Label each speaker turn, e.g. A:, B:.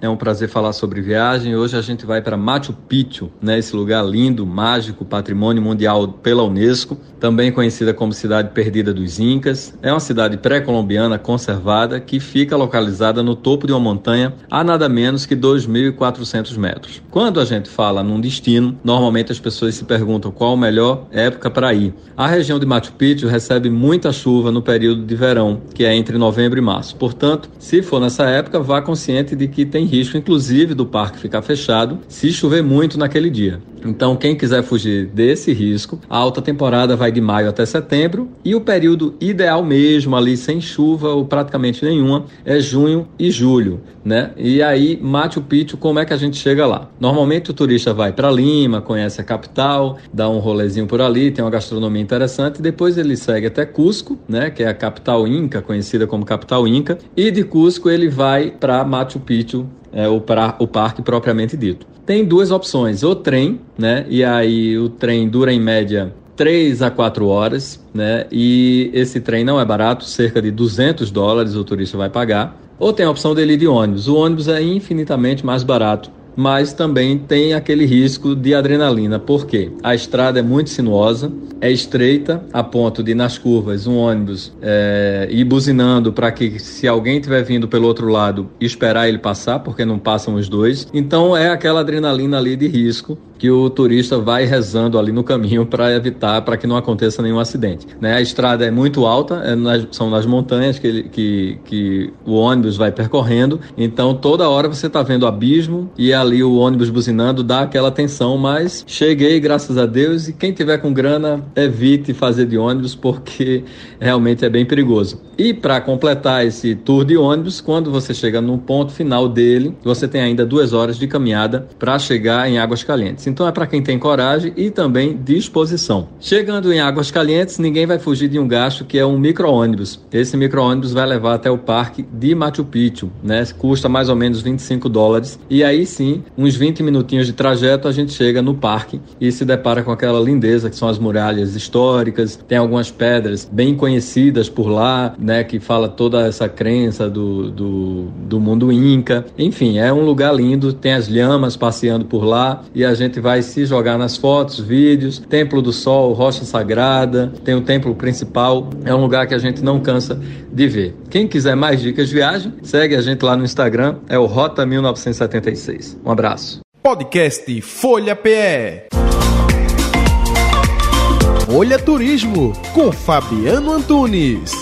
A: É um prazer falar sobre viagem. Hoje a gente vai para Machu Picchu, né? esse lugar lindo, mágico, patrimônio mundial pela Unesco, também conhecida como Cidade Perdida dos Incas. É uma cidade pré-colombiana conservada que fica localizada no topo de uma montanha a nada menos que 2.400 metros. Quando a gente fala num destino, normalmente as pessoas se perguntam qual a melhor época para ir. A região de Machu Picchu recebe muita chuva no período de verão, que é entre novembro e março. Portanto, se for nessa época, vá consciente de que tem risco, inclusive, do parque ficar fechado se chover muito naquele dia. Então, quem quiser fugir desse risco, a alta temporada vai de maio até setembro e o período ideal mesmo, ali sem chuva ou praticamente nenhuma, é junho e julho, né? E aí, Machu Picchu, como é que a gente chega lá? Normalmente o turista vai para Lima, conhece a capital, dá um rolezinho por ali, tem uma gastronomia interessante, depois ele segue até Cusco, né, que é a capital inca, conhecida como capital inca, e de Cusco ele vai para Machu Picchu, é, o, pra, o parque propriamente dito. Tem duas opções, o trem, né? E aí o trem dura em média 3 a 4 horas, né? E esse trem não é barato, cerca de 200 dólares o turista vai pagar. Ou tem a opção dele de ônibus. O ônibus é infinitamente mais barato mas também tem aquele risco de adrenalina, porque a estrada é muito sinuosa, é estreita a ponto de nas curvas um ônibus é, ir buzinando para que se alguém estiver vindo pelo outro lado esperar ele passar, porque não passam os dois. Então é aquela adrenalina ali de risco que o turista vai rezando ali no caminho para evitar, para que não aconteça nenhum acidente. Né? A estrada é muito alta, é nas, são nas montanhas que, ele, que, que o ônibus vai percorrendo, então toda hora você está vendo abismo e ali o ônibus buzinando dá aquela tensão, mas cheguei, graças a Deus, e quem tiver com grana, evite fazer de ônibus, porque realmente é bem perigoso. E para completar esse tour de ônibus, quando você chega no ponto final dele, você tem ainda duas horas de caminhada para chegar em Águas Calientes. Então é para quem tem coragem e também disposição. Chegando em Águas Calientes, ninguém vai fugir de um gasto que é um micro-ônibus. Esse micro-ônibus vai levar até o parque de Machu Picchu, né? Custa mais ou menos 25 dólares. E aí sim, uns 20 minutinhos de trajeto, a gente chega no parque e se depara com aquela lindeza que são as muralhas históricas. Tem algumas pedras bem conhecidas por lá, né? Que fala toda essa crença do, do, do mundo inca. Enfim, é um lugar lindo. Tem as lhamas passeando por lá e a gente gente vai se jogar nas fotos, vídeos, Templo do Sol, Rocha Sagrada, tem o templo principal, é um lugar que a gente não cansa de ver. Quem quiser mais dicas de viagem, segue a gente lá no Instagram, é o Rota 1976. Um abraço.
B: Podcast Folha PE. Folha Turismo com Fabiano Antunes.